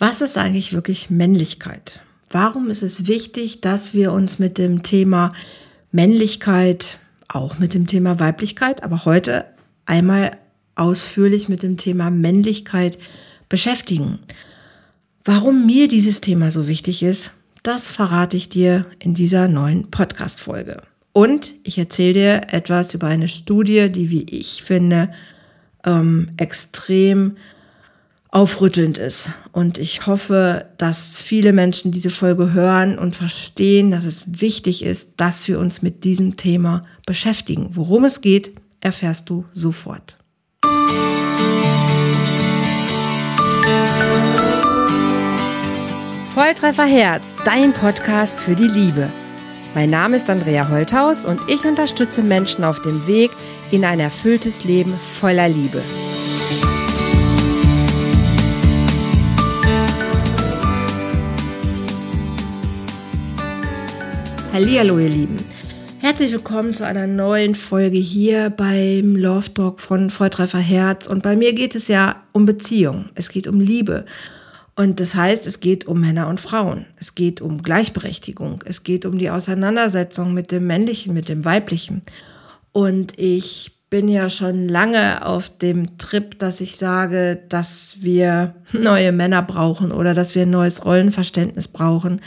Was ist eigentlich wirklich Männlichkeit? Warum ist es wichtig, dass wir uns mit dem Thema Männlichkeit, auch mit dem Thema Weiblichkeit, aber heute einmal ausführlich mit dem Thema Männlichkeit beschäftigen? Warum mir dieses Thema so wichtig ist, das verrate ich dir in dieser neuen Podcast-Folge. Und ich erzähle dir etwas über eine Studie, die, wie ich finde, ähm, extrem aufrüttelnd ist. Und ich hoffe, dass viele Menschen diese Folge hören und verstehen, dass es wichtig ist, dass wir uns mit diesem Thema beschäftigen. Worum es geht, erfährst du sofort. Volltreffer Herz, dein Podcast für die Liebe. Mein Name ist Andrea Holthaus und ich unterstütze Menschen auf dem Weg in ein erfülltes Leben voller Liebe. Hallihallo, ihr Lieben. Herzlich willkommen zu einer neuen Folge hier beim Love Talk von Volltreffer Herz. Und bei mir geht es ja um Beziehung. Es geht um Liebe. Und das heißt, es geht um Männer und Frauen. Es geht um Gleichberechtigung. Es geht um die Auseinandersetzung mit dem Männlichen, mit dem Weiblichen. Und ich bin ja schon lange auf dem Trip, dass ich sage, dass wir neue Männer brauchen oder dass wir ein neues Rollenverständnis brauchen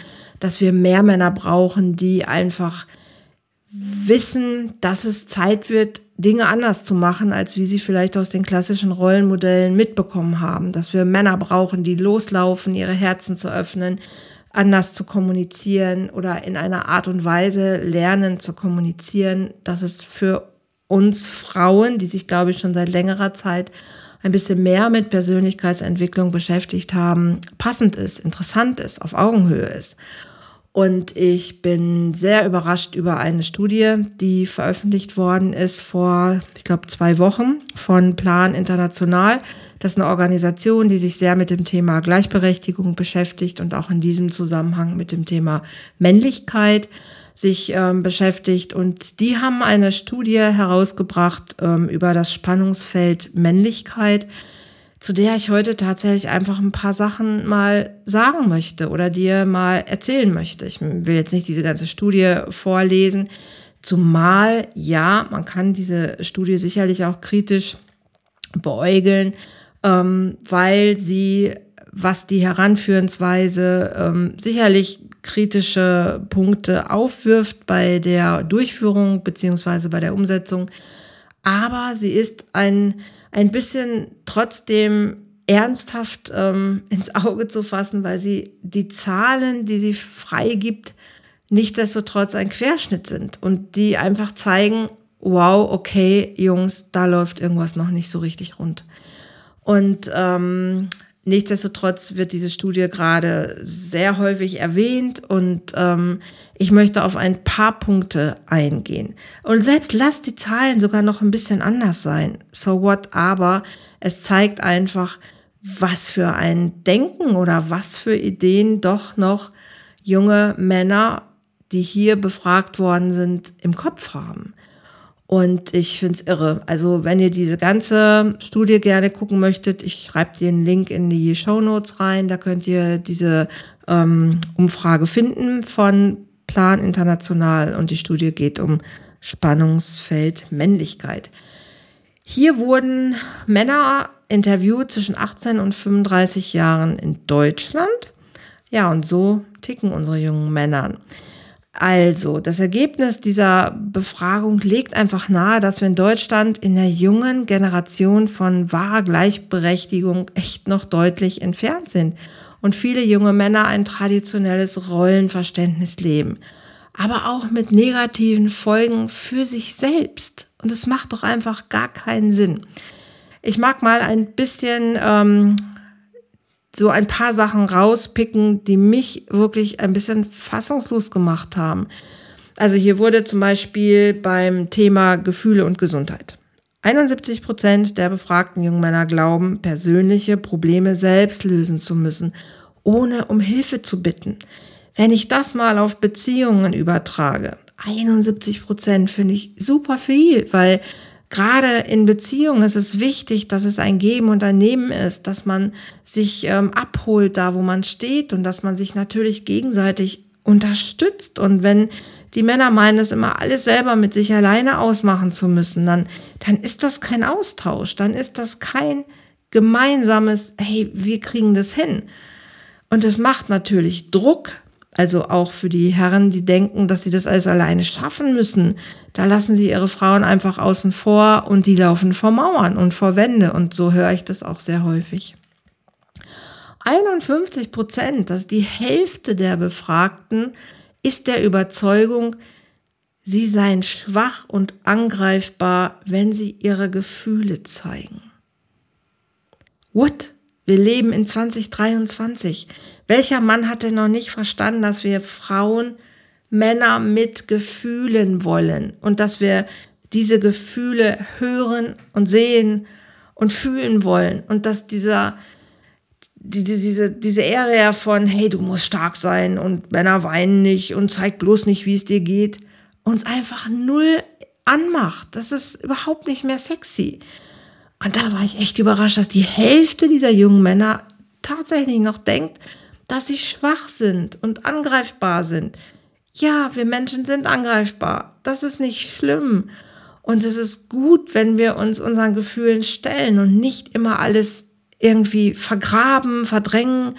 dass wir mehr Männer brauchen, die einfach wissen, dass es Zeit wird, Dinge anders zu machen, als wie sie vielleicht aus den klassischen Rollenmodellen mitbekommen haben. Dass wir Männer brauchen, die loslaufen, ihre Herzen zu öffnen, anders zu kommunizieren oder in einer Art und Weise lernen zu kommunizieren, dass es für uns Frauen, die sich, glaube ich, schon seit längerer Zeit ein bisschen mehr mit Persönlichkeitsentwicklung beschäftigt haben, passend ist, interessant ist, auf Augenhöhe ist. Und ich bin sehr überrascht über eine Studie, die veröffentlicht worden ist vor, ich glaube, zwei Wochen von Plan International. Das ist eine Organisation, die sich sehr mit dem Thema Gleichberechtigung beschäftigt und auch in diesem Zusammenhang mit dem Thema Männlichkeit sich ähm, beschäftigt. Und die haben eine Studie herausgebracht ähm, über das Spannungsfeld Männlichkeit zu der ich heute tatsächlich einfach ein paar Sachen mal sagen möchte oder dir mal erzählen möchte. Ich will jetzt nicht diese ganze Studie vorlesen, zumal ja, man kann diese Studie sicherlich auch kritisch beäugeln, ähm, weil sie, was die Heranführensweise ähm, sicherlich kritische Punkte aufwirft bei der Durchführung beziehungsweise bei der Umsetzung, aber sie ist ein ein bisschen trotzdem ernsthaft ähm, ins Auge zu fassen, weil sie die Zahlen, die sie freigibt, nichtsdestotrotz ein Querschnitt sind und die einfach zeigen, wow, okay, Jungs, da läuft irgendwas noch nicht so richtig rund. Und ähm, Nichtsdestotrotz wird diese Studie gerade sehr häufig erwähnt und ähm, ich möchte auf ein paar Punkte eingehen. Und selbst lasst die Zahlen sogar noch ein bisschen anders sein. So what? Aber es zeigt einfach, was für ein Denken oder was für Ideen doch noch junge Männer, die hier befragt worden sind, im Kopf haben. Und ich finde es irre. Also wenn ihr diese ganze Studie gerne gucken möchtet, ich schreibe einen Link in die Show Notes rein. Da könnt ihr diese ähm, Umfrage finden von Plan International. Und die Studie geht um Spannungsfeld Männlichkeit. Hier wurden Männer interviewt zwischen 18 und 35 Jahren in Deutschland. Ja, und so ticken unsere jungen Männer. Also, das Ergebnis dieser Befragung legt einfach nahe, dass wir in Deutschland in der jungen Generation von wahrer Gleichberechtigung echt noch deutlich entfernt sind und viele junge Männer ein traditionelles Rollenverständnis leben, aber auch mit negativen Folgen für sich selbst. Und es macht doch einfach gar keinen Sinn. Ich mag mal ein bisschen ähm, so ein paar Sachen rauspicken, die mich wirklich ein bisschen fassungslos gemacht haben. Also hier wurde zum Beispiel beim Thema Gefühle und Gesundheit. 71 Prozent der befragten jungen Männer glauben, persönliche Probleme selbst lösen zu müssen, ohne um Hilfe zu bitten. Wenn ich das mal auf Beziehungen übertrage, 71 Prozent finde ich super viel, weil gerade in Beziehungen ist es wichtig, dass es ein Geben und ein Nehmen ist, dass man sich ähm, abholt da, wo man steht und dass man sich natürlich gegenseitig unterstützt. Und wenn die Männer meinen, es immer alles selber mit sich alleine ausmachen zu müssen, dann, dann ist das kein Austausch, dann ist das kein gemeinsames, hey, wir kriegen das hin. Und es macht natürlich Druck, also auch für die Herren, die denken, dass sie das alles alleine schaffen müssen. Da lassen sie ihre Frauen einfach außen vor und die laufen vor Mauern und vor Wände. Und so höre ich das auch sehr häufig. 51 Prozent, das ist die Hälfte der Befragten, ist der Überzeugung, sie seien schwach und angreifbar, wenn sie ihre Gefühle zeigen. What? Wir leben in 2023. Welcher Mann hat denn noch nicht verstanden, dass wir Frauen Männer mit Gefühlen wollen und dass wir diese Gefühle hören und sehen und fühlen wollen und dass dieser die, diese, diese Area von, hey, du musst stark sein und Männer weinen nicht und zeig bloß nicht, wie es dir geht, uns einfach null anmacht. Das ist überhaupt nicht mehr sexy. Und da war ich echt überrascht, dass die Hälfte dieser jungen Männer tatsächlich noch denkt, dass sie schwach sind und angreifbar sind. Ja, wir Menschen sind angreifbar. Das ist nicht schlimm. Und es ist gut, wenn wir uns unseren Gefühlen stellen und nicht immer alles irgendwie vergraben, verdrängen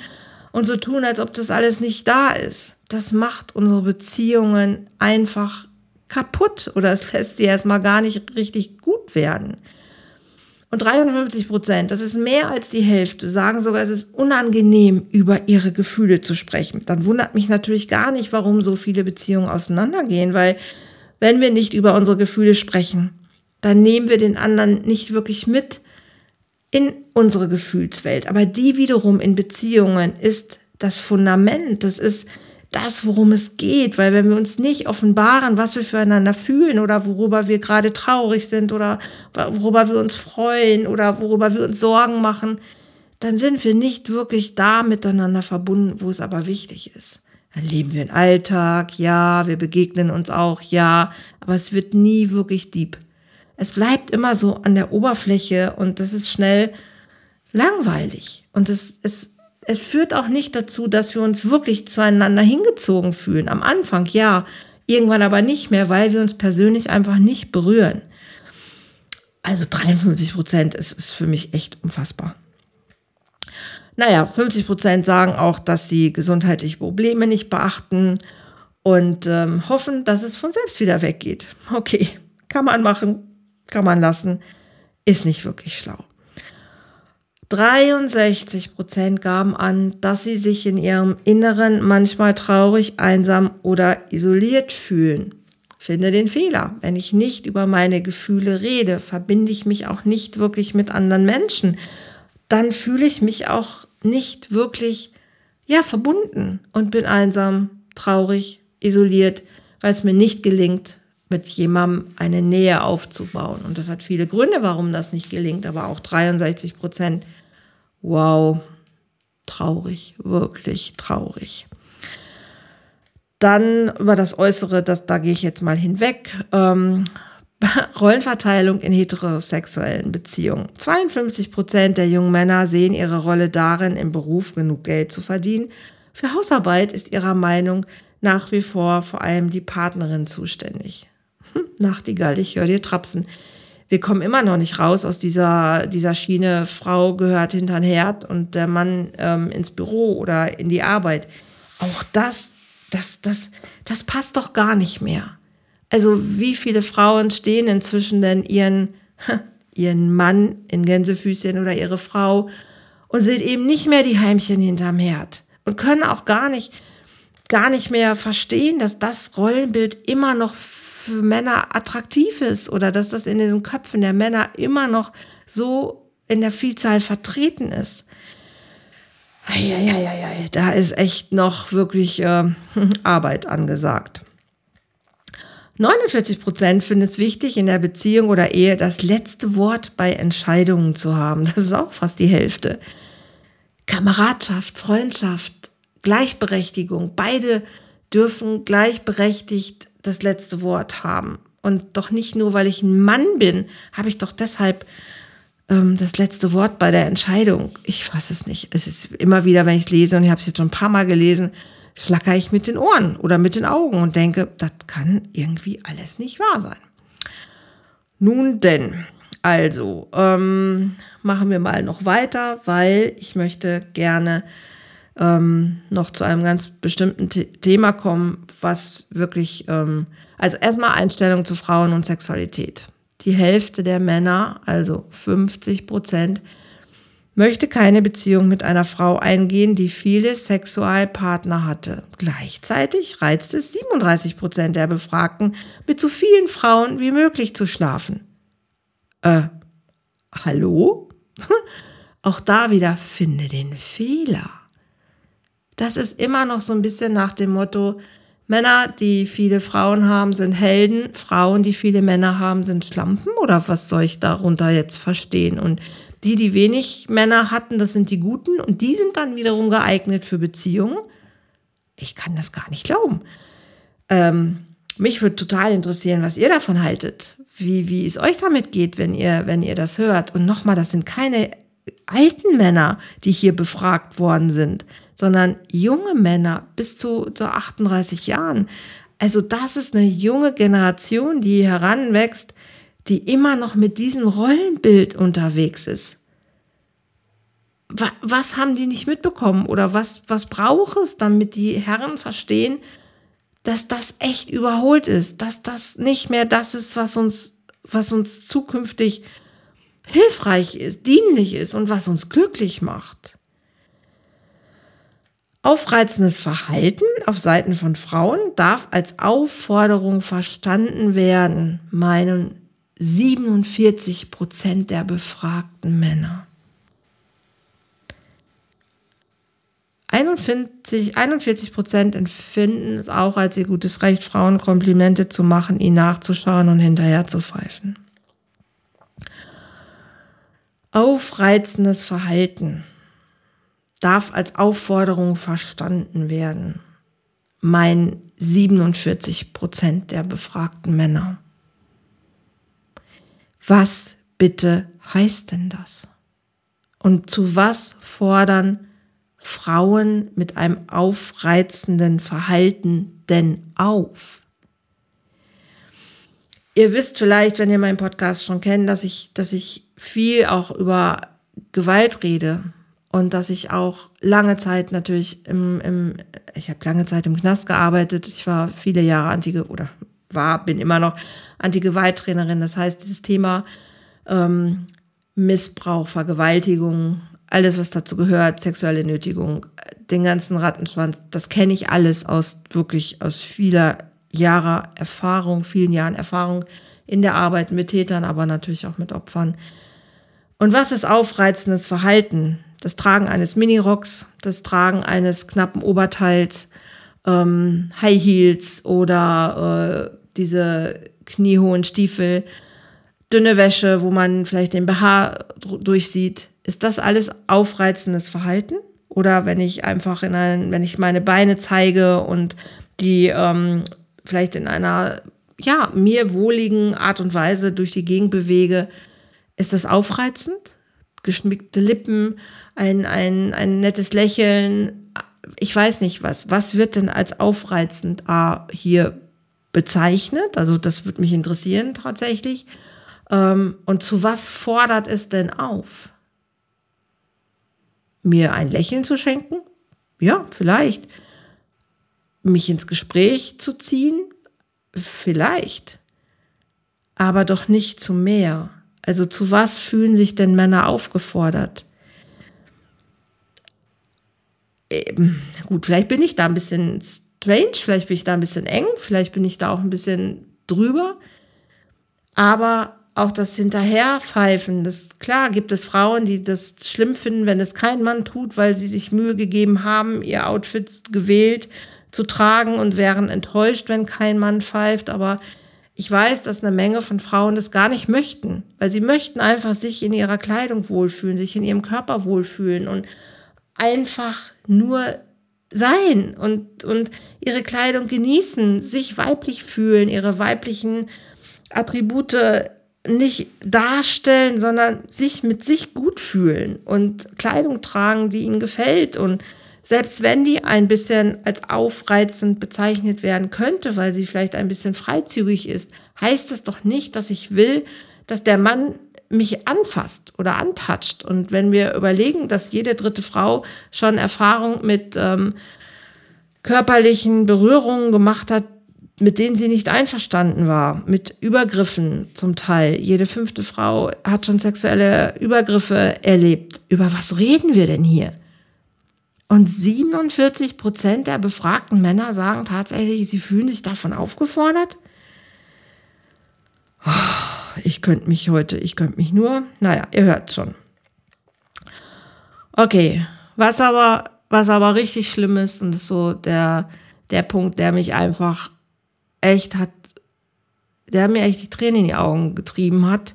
und so tun, als ob das alles nicht da ist. Das macht unsere Beziehungen einfach kaputt oder es lässt sie erstmal gar nicht richtig gut werden. Und 53 Prozent, das ist mehr als die Hälfte, sagen sogar, es ist unangenehm, über ihre Gefühle zu sprechen. Dann wundert mich natürlich gar nicht, warum so viele Beziehungen auseinandergehen, weil wenn wir nicht über unsere Gefühle sprechen, dann nehmen wir den anderen nicht wirklich mit in unsere Gefühlswelt. Aber die wiederum in Beziehungen ist das Fundament, das ist das, worum es geht, weil wenn wir uns nicht offenbaren, was wir füreinander fühlen oder worüber wir gerade traurig sind oder worüber wir uns freuen oder worüber wir uns Sorgen machen, dann sind wir nicht wirklich da miteinander verbunden, wo es aber wichtig ist. Dann leben wir im Alltag, ja, wir begegnen uns auch, ja, aber es wird nie wirklich deep. Es bleibt immer so an der Oberfläche und das ist schnell langweilig. Und es, es es führt auch nicht dazu, dass wir uns wirklich zueinander hingezogen fühlen. Am Anfang ja, irgendwann aber nicht mehr, weil wir uns persönlich einfach nicht berühren. Also 53 Prozent ist, ist für mich echt unfassbar. Naja, 50 Prozent sagen auch, dass sie gesundheitliche Probleme nicht beachten und ähm, hoffen, dass es von selbst wieder weggeht. Okay, kann man machen, kann man lassen, ist nicht wirklich schlau. 63 Prozent gaben an, dass sie sich in ihrem Inneren manchmal traurig, einsam oder isoliert fühlen. Finde den Fehler. Wenn ich nicht über meine Gefühle rede, verbinde ich mich auch nicht wirklich mit anderen Menschen. Dann fühle ich mich auch nicht wirklich, ja, verbunden und bin einsam, traurig, isoliert, weil es mir nicht gelingt, mit jemandem eine Nähe aufzubauen. Und das hat viele Gründe, warum das nicht gelingt, aber auch 63 Prozent Wow, traurig, wirklich traurig. Dann über das Äußere, das, da gehe ich jetzt mal hinweg. Ähm, Rollenverteilung in heterosexuellen Beziehungen. 52 Prozent der jungen Männer sehen ihre Rolle darin, im Beruf genug Geld zu verdienen. Für Hausarbeit ist ihrer Meinung nach wie vor vor allem die Partnerin zuständig. Hm, Nachtigall, ich höre dir trapsen wir kommen immer noch nicht raus aus dieser, dieser Schiene, Frau gehört hinter den Herd und der Mann ähm, ins Büro oder in die Arbeit. Auch das, das, das, das passt doch gar nicht mehr. Also wie viele Frauen stehen inzwischen denn ihren, ihren Mann in Gänsefüßchen oder ihre Frau und sind eben nicht mehr die Heimchen hinterm Herd und können auch gar nicht, gar nicht mehr verstehen, dass das Rollenbild immer noch für Männer attraktiv ist oder dass das in den Köpfen der Männer immer noch so in der Vielzahl vertreten ist. Eieieiei, da ist echt noch wirklich äh, Arbeit angesagt. 49 Prozent finden es wichtig, in der Beziehung oder Ehe das letzte Wort bei Entscheidungen zu haben. Das ist auch fast die Hälfte. Kameradschaft, Freundschaft, Gleichberechtigung, beide dürfen gleichberechtigt das letzte Wort haben. Und doch nicht nur, weil ich ein Mann bin, habe ich doch deshalb ähm, das letzte Wort bei der Entscheidung. Ich fasse es nicht. Es ist immer wieder, wenn ich es lese, und ich habe es jetzt schon ein paar Mal gelesen, schlacker ich mit den Ohren oder mit den Augen und denke, das kann irgendwie alles nicht wahr sein. Nun denn, also ähm, machen wir mal noch weiter, weil ich möchte gerne ähm, noch zu einem ganz bestimmten The Thema kommen, was wirklich, ähm, also erstmal Einstellung zu Frauen und Sexualität. Die Hälfte der Männer, also 50 Prozent, möchte keine Beziehung mit einer Frau eingehen, die viele Sexualpartner hatte. Gleichzeitig reizt es 37 Prozent der Befragten, mit so vielen Frauen wie möglich zu schlafen. Äh, hallo? Auch da wieder finde den Fehler. Das ist immer noch so ein bisschen nach dem Motto, Männer, die viele Frauen haben, sind Helden, Frauen, die viele Männer haben, sind Schlampen oder was soll ich darunter jetzt verstehen? Und die, die wenig Männer hatten, das sind die Guten und die sind dann wiederum geeignet für Beziehungen. Ich kann das gar nicht glauben. Ähm, mich würde total interessieren, was ihr davon haltet, wie, wie es euch damit geht, wenn ihr, wenn ihr das hört. Und nochmal, das sind keine alten Männer, die hier befragt worden sind, sondern junge Männer bis zu, zu 38 Jahren. Also das ist eine junge Generation, die heranwächst, die immer noch mit diesem Rollenbild unterwegs ist. Was haben die nicht mitbekommen oder was, was braucht es, damit die Herren verstehen, dass das echt überholt ist, dass das nicht mehr das ist, was uns, was uns zukünftig hilfreich ist, dienlich ist und was uns glücklich macht. Aufreizendes Verhalten auf Seiten von Frauen darf als Aufforderung verstanden werden, meinen 47 Prozent der befragten Männer. 41 Prozent empfinden es auch als ihr gutes Recht, Frauen Komplimente zu machen, ihnen nachzuschauen und hinterher zu pfeifen. Aufreizendes Verhalten darf als Aufforderung verstanden werden. Mein 47 Prozent der befragten Männer. Was bitte heißt denn das? Und zu was fordern Frauen mit einem aufreizenden Verhalten denn auf? Ihr wisst vielleicht, wenn ihr meinen Podcast schon kennt, dass ich, dass ich viel auch über Gewalt rede und dass ich auch lange Zeit natürlich im, im ich habe lange Zeit im Knast gearbeitet. Ich war viele Jahre anti oder war, bin immer noch Anti-Gewalt-Trainerin. Das heißt, dieses Thema ähm, Missbrauch, Vergewaltigung, alles, was dazu gehört, sexuelle Nötigung, den ganzen Rattenschwanz, das kenne ich alles aus wirklich aus vieler Jahre Erfahrung, vielen Jahren Erfahrung in der Arbeit mit Tätern, aber natürlich auch mit Opfern. Und was ist aufreizendes Verhalten? Das Tragen eines Minirocks, das Tragen eines knappen Oberteils, ähm, High Heels oder äh, diese kniehohen Stiefel, dünne Wäsche, wo man vielleicht den BH durchsieht. Ist das alles aufreizendes Verhalten? Oder wenn ich einfach in ein, wenn ich meine Beine zeige und die ähm, vielleicht in einer, ja, mir wohligen Art und Weise durch die Gegend bewege, ist das aufreizend? Geschmickte Lippen, ein, ein, ein nettes Lächeln, ich weiß nicht was. Was wird denn als aufreizend A, hier bezeichnet? Also das würde mich interessieren tatsächlich. Ähm, und zu was fordert es denn auf? Mir ein Lächeln zu schenken? Ja, vielleicht mich ins Gespräch zu ziehen? Vielleicht. Aber doch nicht zu mehr. Also zu was fühlen sich denn Männer aufgefordert? Ähm, gut, vielleicht bin ich da ein bisschen strange, vielleicht bin ich da ein bisschen eng, vielleicht bin ich da auch ein bisschen drüber. Aber auch das Hinterherpfeifen, das klar gibt es Frauen, die das schlimm finden, wenn es kein Mann tut, weil sie sich Mühe gegeben haben, ihr Outfit gewählt zu tragen und wären enttäuscht, wenn kein Mann pfeift. Aber ich weiß, dass eine Menge von Frauen das gar nicht möchten, weil sie möchten einfach sich in ihrer Kleidung wohlfühlen, sich in ihrem Körper wohlfühlen und einfach nur sein und, und ihre Kleidung genießen, sich weiblich fühlen, ihre weiblichen Attribute nicht darstellen, sondern sich mit sich gut fühlen und Kleidung tragen, die ihnen gefällt. Und selbst wenn die ein bisschen als aufreizend bezeichnet werden könnte, weil sie vielleicht ein bisschen freizügig ist, heißt es doch nicht, dass ich will, dass der Mann mich anfasst oder antatscht. Und wenn wir überlegen, dass jede dritte Frau schon Erfahrung mit ähm, körperlichen Berührungen gemacht hat, mit denen sie nicht einverstanden war, mit Übergriffen zum Teil. Jede fünfte Frau hat schon sexuelle Übergriffe erlebt. Über was reden wir denn hier? Und 47 Prozent der befragten Männer sagen tatsächlich, sie fühlen sich davon aufgefordert. Ich könnte mich heute, ich könnte mich nur, naja, ihr hört schon. Okay, was aber, was aber richtig schlimm ist, und ist so der, der Punkt, der mich einfach echt hat, der mir echt die Tränen in die Augen getrieben hat.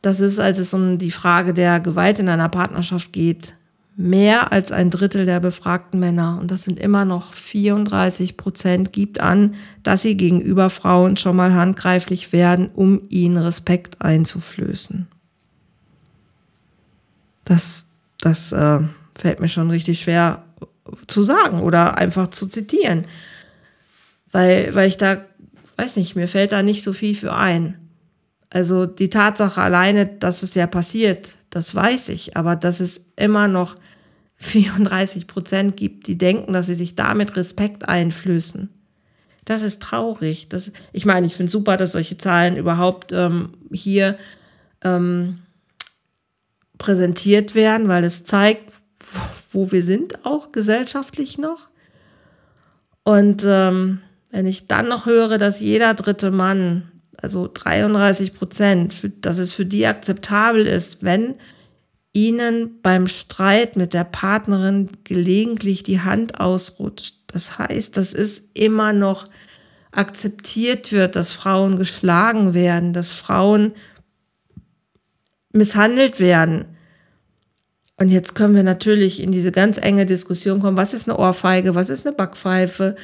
Das ist, als es um die Frage der Gewalt in einer Partnerschaft geht, mehr als ein Drittel der befragten Männer, und das sind immer noch 34 Prozent, gibt an, dass sie gegenüber Frauen schon mal handgreiflich werden, um ihnen Respekt einzuflößen. Das, das äh, fällt mir schon richtig schwer zu sagen oder einfach zu zitieren weil, weil ich da, weiß nicht, mir fällt da nicht so viel für ein. Also die Tatsache alleine, dass es ja passiert, das weiß ich, aber dass es immer noch 34 Prozent gibt, die denken, dass sie sich damit Respekt einflößen. Das ist traurig. Das, ich meine, ich finde super, dass solche Zahlen überhaupt ähm, hier ähm, präsentiert werden, weil es zeigt, wo wir sind, auch gesellschaftlich noch. Und ähm, wenn ich dann noch höre, dass jeder dritte Mann, also 33 Prozent, dass es für die akzeptabel ist, wenn ihnen beim Streit mit der Partnerin gelegentlich die Hand ausrutscht. Das heißt, dass es immer noch akzeptiert wird, dass Frauen geschlagen werden, dass Frauen misshandelt werden. Und jetzt können wir natürlich in diese ganz enge Diskussion kommen, was ist eine Ohrfeige, was ist eine Backpfeife,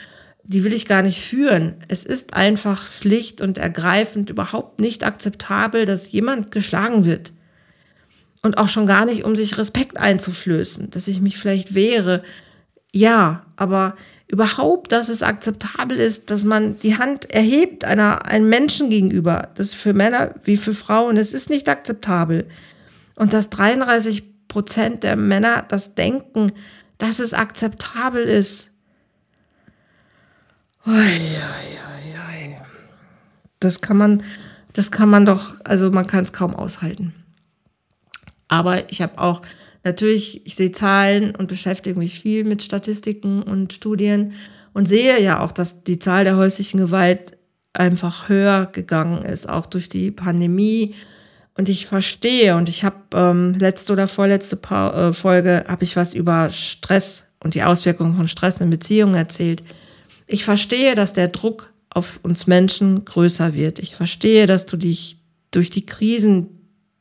die will ich gar nicht führen. Es ist einfach schlicht und ergreifend überhaupt nicht akzeptabel, dass jemand geschlagen wird. Und auch schon gar nicht, um sich Respekt einzuflößen, dass ich mich vielleicht wehre. Ja, aber überhaupt, dass es akzeptabel ist, dass man die Hand erhebt einer, einem Menschen gegenüber. Das ist für Männer wie für Frauen. Es ist nicht akzeptabel. Und dass 33 Prozent der Männer das denken, dass es akzeptabel ist, das kann man, das kann man doch, also man kann es kaum aushalten. Aber ich habe auch natürlich, ich sehe Zahlen und beschäftige mich viel mit Statistiken und Studien und sehe ja auch, dass die Zahl der häuslichen Gewalt einfach höher gegangen ist, auch durch die Pandemie. Und ich verstehe und ich habe ähm, letzte oder vorletzte pa äh, Folge habe ich was über Stress und die Auswirkungen von Stress in Beziehungen erzählt. Ich verstehe, dass der Druck auf uns Menschen größer wird. Ich verstehe, dass du dich durch die Krisen,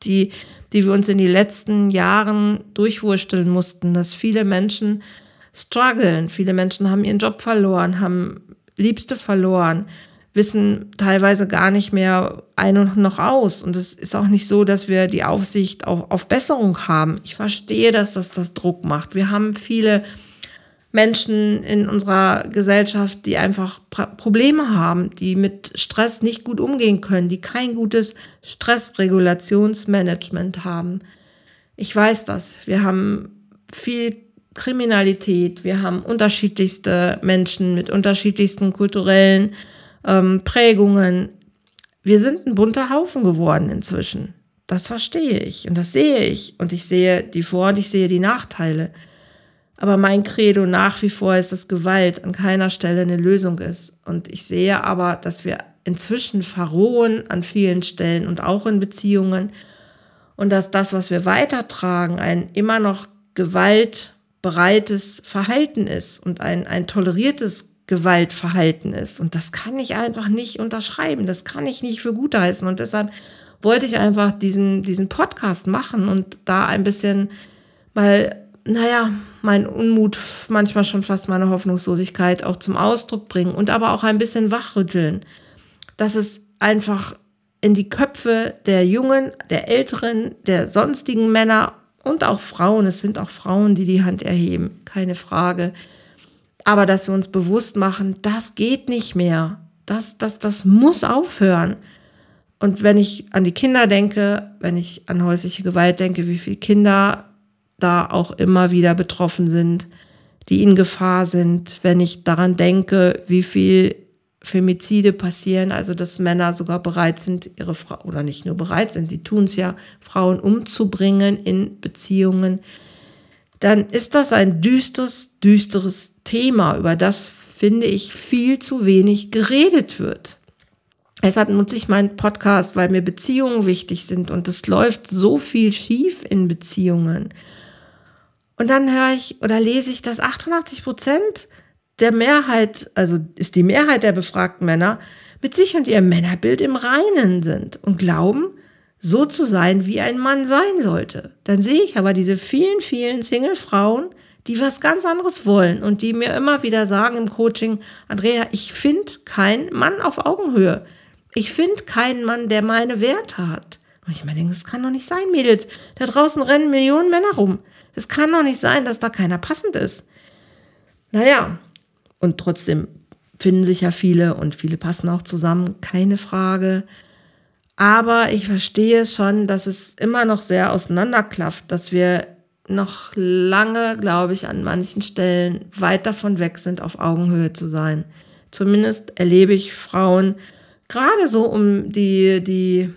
die, die wir uns in den letzten Jahren durchwursteln mussten, dass viele Menschen strugglen. Viele Menschen haben ihren Job verloren, haben Liebste verloren, wissen teilweise gar nicht mehr ein und noch aus. Und es ist auch nicht so, dass wir die Aufsicht auf, auf Besserung haben. Ich verstehe, dass das das Druck macht. Wir haben viele Menschen in unserer Gesellschaft, die einfach Probleme haben, die mit Stress nicht gut umgehen können, die kein gutes Stressregulationsmanagement haben. Ich weiß das. Wir haben viel Kriminalität, wir haben unterschiedlichste Menschen mit unterschiedlichsten kulturellen ähm, Prägungen. Wir sind ein bunter Haufen geworden inzwischen. Das verstehe ich und das sehe ich und ich sehe die Vor- und ich sehe die Nachteile. Aber mein Credo nach wie vor ist, dass Gewalt an keiner Stelle eine Lösung ist. Und ich sehe aber, dass wir inzwischen verrohen an vielen Stellen und auch in Beziehungen. Und dass das, was wir weitertragen, ein immer noch gewaltbereites Verhalten ist und ein, ein toleriertes Gewaltverhalten ist. Und das kann ich einfach nicht unterschreiben. Das kann ich nicht für gut heißen. Und deshalb wollte ich einfach diesen, diesen Podcast machen und da ein bisschen mal naja, mein Unmut, manchmal schon fast meine Hoffnungslosigkeit auch zum Ausdruck bringen und aber auch ein bisschen wachrütteln, dass es einfach in die Köpfe der Jungen, der Älteren, der sonstigen Männer und auch Frauen. Es sind auch Frauen, die die Hand erheben, keine Frage. Aber dass wir uns bewusst machen, das geht nicht mehr. Das, das, das muss aufhören. Und wenn ich an die Kinder denke, wenn ich an häusliche Gewalt denke, wie viele Kinder da auch immer wieder betroffen sind, die in Gefahr sind, wenn ich daran denke, wie viel Femizide passieren, also dass Männer sogar bereit sind, ihre Frau, oder nicht nur bereit sind, sie tun es ja, Frauen umzubringen in Beziehungen, dann ist das ein düsteres, düsteres Thema, über das, finde ich, viel zu wenig geredet wird. Deshalb nutze ich meinen Podcast, weil mir Beziehungen wichtig sind und es läuft so viel schief in Beziehungen. Und dann höre ich oder lese ich, dass 88 Prozent der Mehrheit, also ist die Mehrheit der befragten Männer, mit sich und ihrem Männerbild im Reinen sind und glauben, so zu sein, wie ein Mann sein sollte. Dann sehe ich aber diese vielen, vielen Single-Frauen, die was ganz anderes wollen und die mir immer wieder sagen im Coaching, Andrea, ich finde keinen Mann auf Augenhöhe. Ich finde keinen Mann, der meine Werte hat. Und ich meine, das kann doch nicht sein, Mädels. Da draußen rennen Millionen Männer rum. Es kann doch nicht sein, dass da keiner passend ist. Naja, und trotzdem finden sich ja viele und viele passen auch zusammen, keine Frage. Aber ich verstehe schon, dass es immer noch sehr auseinanderklafft, dass wir noch lange, glaube ich, an manchen Stellen weit davon weg sind, auf Augenhöhe zu sein. Zumindest erlebe ich Frauen gerade so um die, die,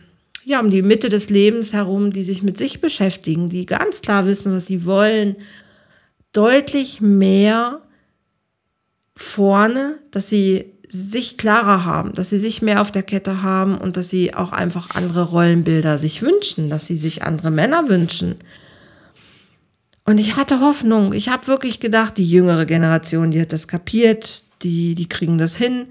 ja, um die Mitte des Lebens herum, die sich mit sich beschäftigen, die ganz klar wissen, was sie wollen, deutlich mehr vorne, dass sie sich klarer haben, dass sie sich mehr auf der Kette haben und dass sie auch einfach andere Rollenbilder sich wünschen, dass sie sich andere Männer wünschen. Und ich hatte Hoffnung. Ich habe wirklich gedacht, die jüngere Generation, die hat das kapiert, die, die kriegen das hin.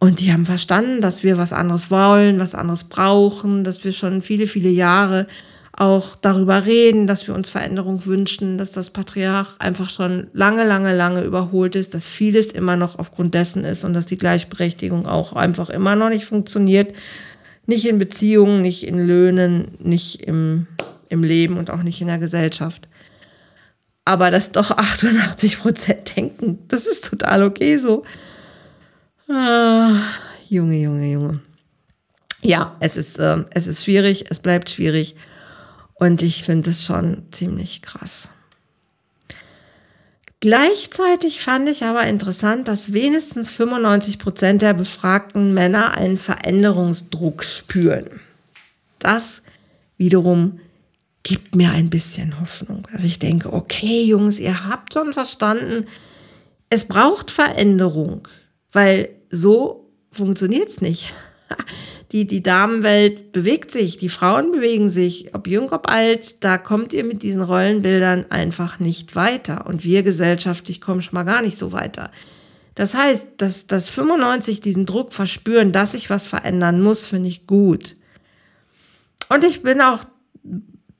Und die haben verstanden, dass wir was anderes wollen, was anderes brauchen, dass wir schon viele, viele Jahre auch darüber reden, dass wir uns Veränderung wünschen, dass das Patriarch einfach schon lange, lange, lange überholt ist, dass vieles immer noch aufgrund dessen ist und dass die Gleichberechtigung auch einfach immer noch nicht funktioniert. Nicht in Beziehungen, nicht in Löhnen, nicht im, im Leben und auch nicht in der Gesellschaft. Aber dass doch 88 Prozent denken, das ist total okay so. Ah, Junge, Junge, Junge. Ja, es ist, äh, es ist schwierig, es bleibt schwierig. Und ich finde es schon ziemlich krass. Gleichzeitig fand ich aber interessant, dass wenigstens 95 Prozent der befragten Männer einen Veränderungsdruck spüren. Das wiederum gibt mir ein bisschen Hoffnung. Also ich denke, okay, Jungs, ihr habt schon verstanden, es braucht Veränderung, weil so funktioniert es nicht. die, die Damenwelt bewegt sich, die Frauen bewegen sich, ob jung, ob alt, da kommt ihr mit diesen Rollenbildern einfach nicht weiter. Und wir gesellschaftlich kommen schon mal gar nicht so weiter. Das heißt, dass, dass 95 diesen Druck verspüren, dass sich was verändern muss, finde ich gut. Und ich bin auch,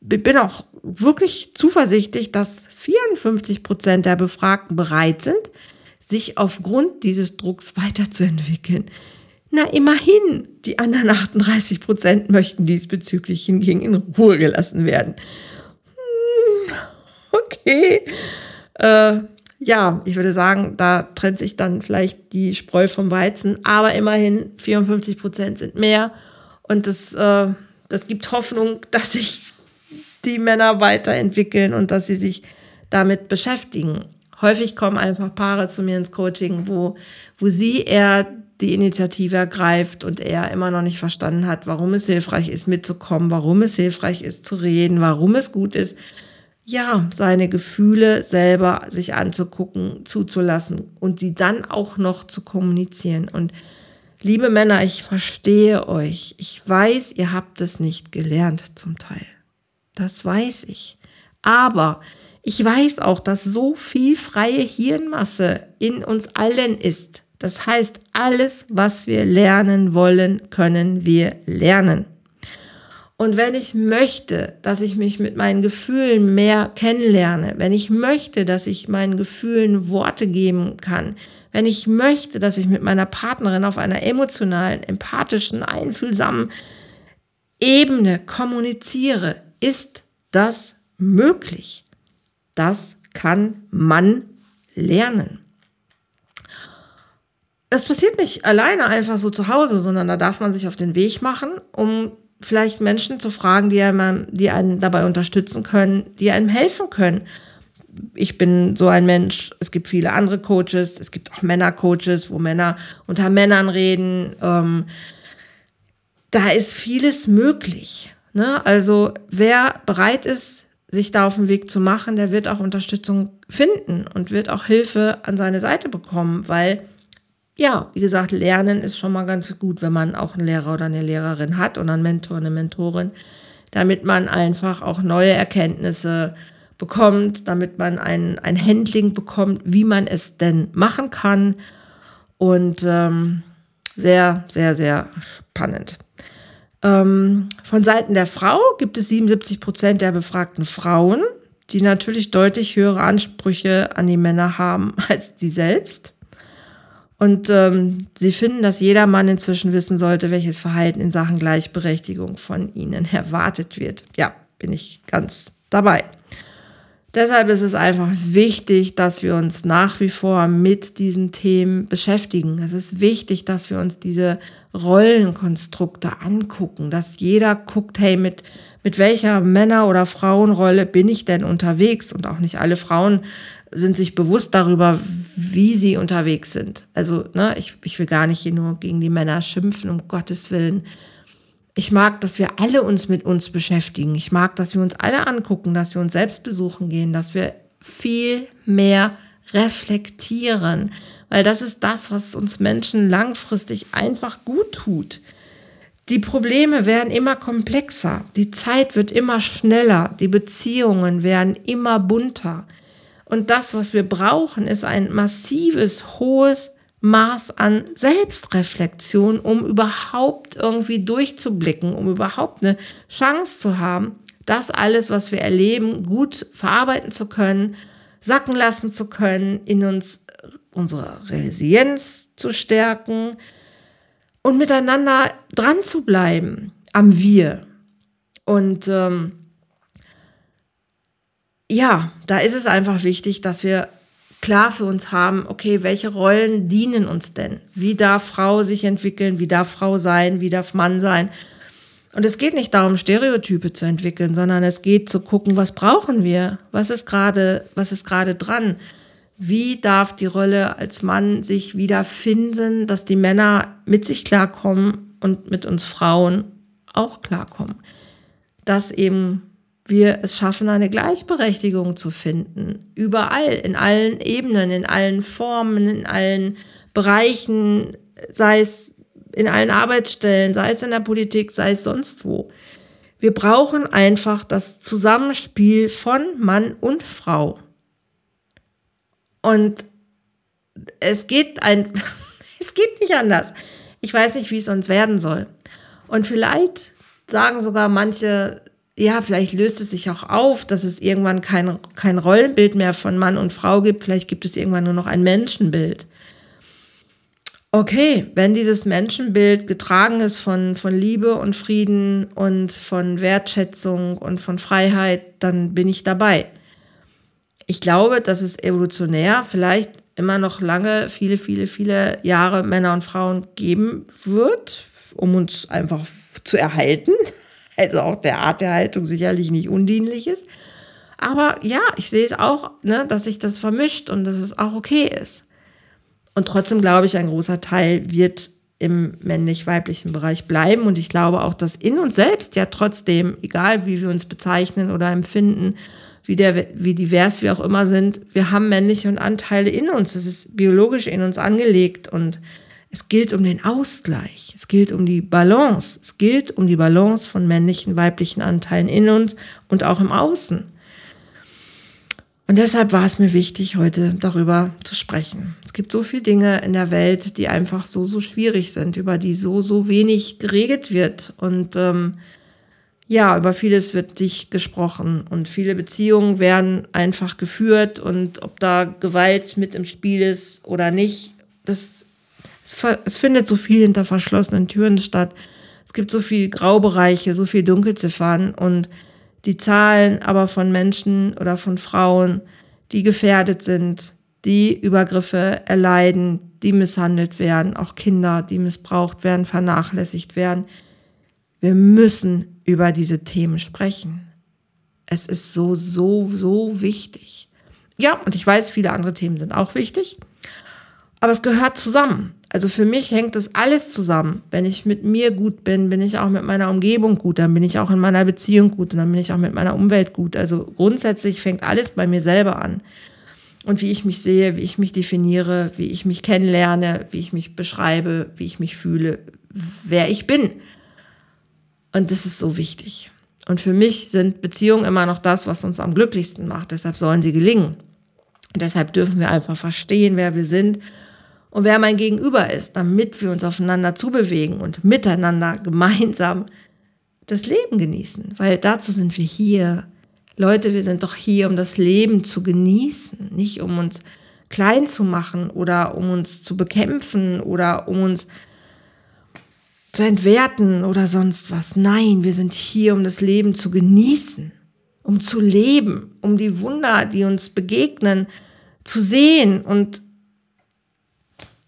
bin auch wirklich zuversichtlich, dass 54 Prozent der Befragten bereit sind, sich aufgrund dieses Drucks weiterzuentwickeln. Na, immerhin, die anderen 38 Prozent möchten diesbezüglich hingegen in Ruhe gelassen werden. Hm, okay. Äh, ja, ich würde sagen, da trennt sich dann vielleicht die Spreu vom Weizen, aber immerhin 54 Prozent sind mehr. Und das, äh, das gibt Hoffnung, dass sich die Männer weiterentwickeln und dass sie sich damit beschäftigen. Häufig kommen einfach Paare zu mir ins Coaching, wo, wo sie eher die Initiative ergreift und er immer noch nicht verstanden hat, warum es hilfreich ist, mitzukommen, warum es hilfreich ist, zu reden, warum es gut ist, ja, seine Gefühle selber sich anzugucken, zuzulassen und sie dann auch noch zu kommunizieren. Und liebe Männer, ich verstehe euch. Ich weiß, ihr habt es nicht gelernt zum Teil. Das weiß ich. Aber ich weiß auch, dass so viel freie Hirnmasse in uns allen ist das heißt, alles, was wir lernen wollen, können wir lernen. Und wenn ich möchte, dass ich mich mit meinen Gefühlen mehr kennenlerne, wenn ich möchte, dass ich meinen Gefühlen Worte geben kann, wenn ich möchte, dass ich mit meiner Partnerin auf einer emotionalen, empathischen, einfühlsamen Ebene kommuniziere, ist das möglich. Das kann man lernen. Das passiert nicht alleine einfach so zu Hause, sondern da darf man sich auf den Weg machen, um vielleicht Menschen zu fragen, die einem, die einen dabei unterstützen können, die einem helfen können. Ich bin so ein Mensch. Es gibt viele andere Coaches. Es gibt auch Männercoaches, wo Männer unter Männern reden. Ähm, da ist vieles möglich. Ne? Also wer bereit ist, sich da auf den Weg zu machen, der wird auch Unterstützung finden und wird auch Hilfe an seine Seite bekommen, weil ja, wie gesagt, lernen ist schon mal ganz gut, wenn man auch einen Lehrer oder eine Lehrerin hat oder einen Mentor, eine Mentorin, damit man einfach auch neue Erkenntnisse bekommt, damit man ein, ein Handling bekommt, wie man es denn machen kann. Und ähm, sehr, sehr, sehr spannend. Ähm, von Seiten der Frau gibt es 77 Prozent der befragten Frauen, die natürlich deutlich höhere Ansprüche an die Männer haben als die selbst. Und ähm, sie finden, dass jeder Mann inzwischen wissen sollte, welches Verhalten in Sachen Gleichberechtigung von ihnen erwartet wird. Ja, bin ich ganz dabei. Deshalb ist es einfach wichtig, dass wir uns nach wie vor mit diesen Themen beschäftigen. Es ist wichtig, dass wir uns diese Rollenkonstrukte angucken, dass jeder guckt, hey, mit, mit welcher Männer- oder Frauenrolle bin ich denn unterwegs? Und auch nicht alle Frauen sind sich bewusst darüber, wie sie unterwegs sind. Also, ne, ich, ich will gar nicht hier nur gegen die Männer schimpfen, um Gottes Willen. Ich mag, dass wir alle uns mit uns beschäftigen. Ich mag, dass wir uns alle angucken, dass wir uns selbst besuchen gehen, dass wir viel mehr reflektieren, weil das ist das, was uns Menschen langfristig einfach gut tut. Die Probleme werden immer komplexer, die Zeit wird immer schneller, die Beziehungen werden immer bunter. Und das, was wir brauchen, ist ein massives, hohes Maß an Selbstreflexion, um überhaupt irgendwie durchzublicken, um überhaupt eine Chance zu haben, das alles, was wir erleben, gut verarbeiten zu können, sacken lassen zu können, in uns unsere Resilienz zu stärken und miteinander dran zu bleiben am Wir. Und ähm, ja, da ist es einfach wichtig, dass wir klar für uns haben, okay, welche Rollen dienen uns denn? Wie darf Frau sich entwickeln? Wie darf Frau sein? Wie darf Mann sein? Und es geht nicht darum, Stereotype zu entwickeln, sondern es geht zu gucken, was brauchen wir? Was ist gerade, was ist gerade dran? Wie darf die Rolle als Mann sich wiederfinden, dass die Männer mit sich klarkommen und mit uns Frauen auch klarkommen? Dass eben wir es schaffen, eine Gleichberechtigung zu finden. Überall, in allen Ebenen, in allen Formen, in allen Bereichen, sei es in allen Arbeitsstellen, sei es in der Politik, sei es sonst wo. Wir brauchen einfach das Zusammenspiel von Mann und Frau. Und es geht ein, es geht nicht anders. Ich weiß nicht, wie es uns werden soll. Und vielleicht sagen sogar manche, ja, vielleicht löst es sich auch auf, dass es irgendwann kein, kein Rollenbild mehr von Mann und Frau gibt. Vielleicht gibt es irgendwann nur noch ein Menschenbild. Okay, wenn dieses Menschenbild getragen ist von, von Liebe und Frieden und von Wertschätzung und von Freiheit, dann bin ich dabei. Ich glaube, dass es evolutionär vielleicht immer noch lange, viele, viele, viele Jahre Männer und Frauen geben wird, um uns einfach zu erhalten also auch der Art der Haltung sicherlich nicht undienlich ist. Aber ja, ich sehe es auch, ne, dass sich das vermischt und dass es auch okay ist. Und trotzdem glaube ich, ein großer Teil wird im männlich-weiblichen Bereich bleiben. Und ich glaube auch, dass in uns selbst ja trotzdem, egal wie wir uns bezeichnen oder empfinden, wie, der, wie divers wir auch immer sind, wir haben männliche Anteile in uns. Das ist biologisch in uns angelegt und es gilt um den Ausgleich, es gilt um die Balance, es gilt um die Balance von männlichen, weiblichen Anteilen in uns und auch im Außen. Und deshalb war es mir wichtig, heute darüber zu sprechen. Es gibt so viele Dinge in der Welt, die einfach so, so schwierig sind, über die so, so wenig geregelt wird. Und ähm, ja, über vieles wird nicht gesprochen und viele Beziehungen werden einfach geführt und ob da Gewalt mit im Spiel ist oder nicht, das, es, es findet so viel hinter verschlossenen Türen statt. Es gibt so viel Graubereiche, so viel Dunkelziffern und die Zahlen aber von Menschen oder von Frauen, die gefährdet sind, die Übergriffe erleiden, die misshandelt werden, auch Kinder, die missbraucht werden, vernachlässigt werden. Wir müssen über diese Themen sprechen. Es ist so, so, so wichtig. Ja, und ich weiß, viele andere Themen sind auch wichtig, aber es gehört zusammen. Also für mich hängt das alles zusammen. Wenn ich mit mir gut bin, bin ich auch mit meiner Umgebung gut, dann bin ich auch in meiner Beziehung gut und dann bin ich auch mit meiner Umwelt gut. Also grundsätzlich fängt alles bei mir selber an. Und wie ich mich sehe, wie ich mich definiere, wie ich mich kennenlerne, wie ich mich beschreibe, wie ich mich fühle, wer ich bin. Und das ist so wichtig. Und für mich sind Beziehungen immer noch das, was uns am glücklichsten macht. Deshalb sollen sie gelingen. Und deshalb dürfen wir einfach verstehen, wer wir sind und wer mein Gegenüber ist, damit wir uns aufeinander zubewegen und miteinander gemeinsam das Leben genießen. Weil dazu sind wir hier. Leute, wir sind doch hier, um das Leben zu genießen, nicht um uns klein zu machen oder um uns zu bekämpfen oder um uns zu entwerten oder sonst was. Nein, wir sind hier, um das Leben zu genießen, um zu leben, um die Wunder, die uns begegnen, zu sehen und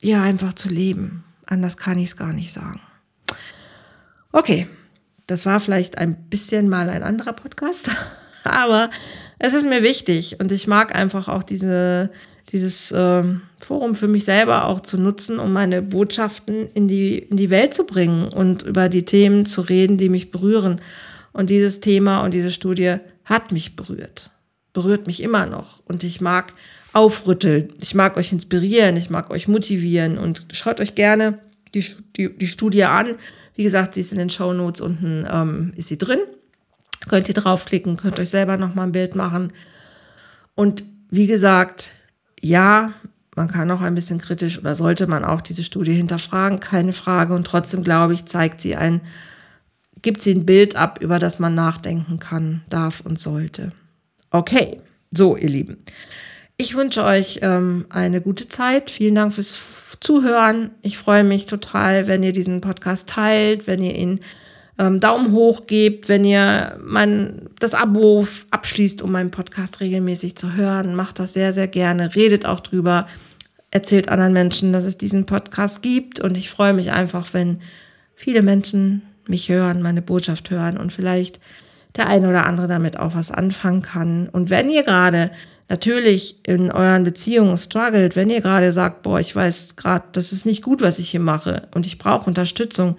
ja, einfach zu leben. Anders kann ich es gar nicht sagen. Okay, das war vielleicht ein bisschen mal ein anderer Podcast, aber es ist mir wichtig und ich mag einfach auch diese dieses äh, Forum für mich selber auch zu nutzen, um meine Botschaften in die, in die Welt zu bringen und über die Themen zu reden, die mich berühren. Und dieses Thema und diese Studie hat mich berührt, berührt mich immer noch. Und ich mag aufrütteln, ich mag euch inspirieren, ich mag euch motivieren und schaut euch gerne die, die, die Studie an. Wie gesagt, sie ist in den Show Notes unten, ähm, ist sie drin. Könnt ihr draufklicken, könnt euch selber nochmal ein Bild machen. Und wie gesagt, ja, man kann auch ein bisschen kritisch oder sollte man auch diese Studie hinterfragen, keine Frage. Und trotzdem glaube ich, zeigt sie ein, gibt sie ein Bild ab, über das man nachdenken kann, darf und sollte. Okay, so ihr Lieben. Ich wünsche euch ähm, eine gute Zeit. Vielen Dank fürs Zuhören. Ich freue mich total, wenn ihr diesen Podcast teilt, wenn ihr ihn ähm, Daumen hoch gebt, wenn ihr mein, das Abo abschließt, um meinen Podcast regelmäßig zu hören. Macht das sehr, sehr gerne. Redet auch drüber. Erzählt anderen Menschen, dass es diesen Podcast gibt. Und ich freue mich einfach, wenn viele Menschen mich hören, meine Botschaft hören und vielleicht der eine oder andere damit auch was anfangen kann. Und wenn ihr gerade natürlich in euren Beziehungen struggelt, wenn ihr gerade sagt, boah, ich weiß gerade, das ist nicht gut, was ich hier mache und ich brauche Unterstützung,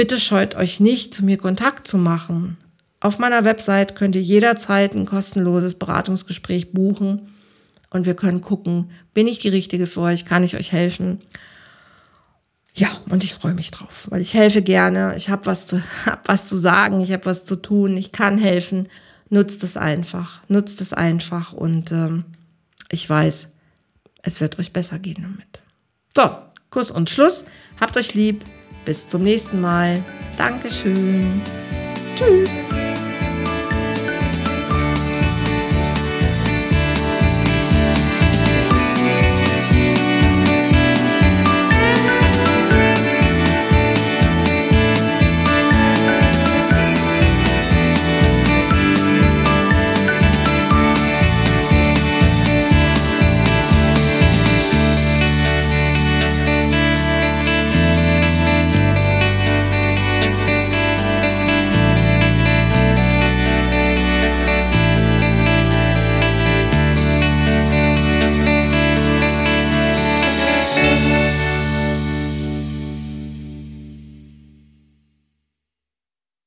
Bitte scheut euch nicht, zu mir Kontakt zu machen. Auf meiner Website könnt ihr jederzeit ein kostenloses Beratungsgespräch buchen und wir können gucken, bin ich die Richtige für euch, kann ich euch helfen? Ja, und ich freue mich drauf, weil ich helfe gerne, ich habe was, zu, hab was zu sagen, ich habe was zu tun, ich kann helfen. Nutzt es einfach, nutzt es einfach und ähm, ich weiß, es wird euch besser gehen damit. So, Kuss und Schluss. Habt euch lieb. Bis zum nächsten Mal. Dankeschön. Tschüss.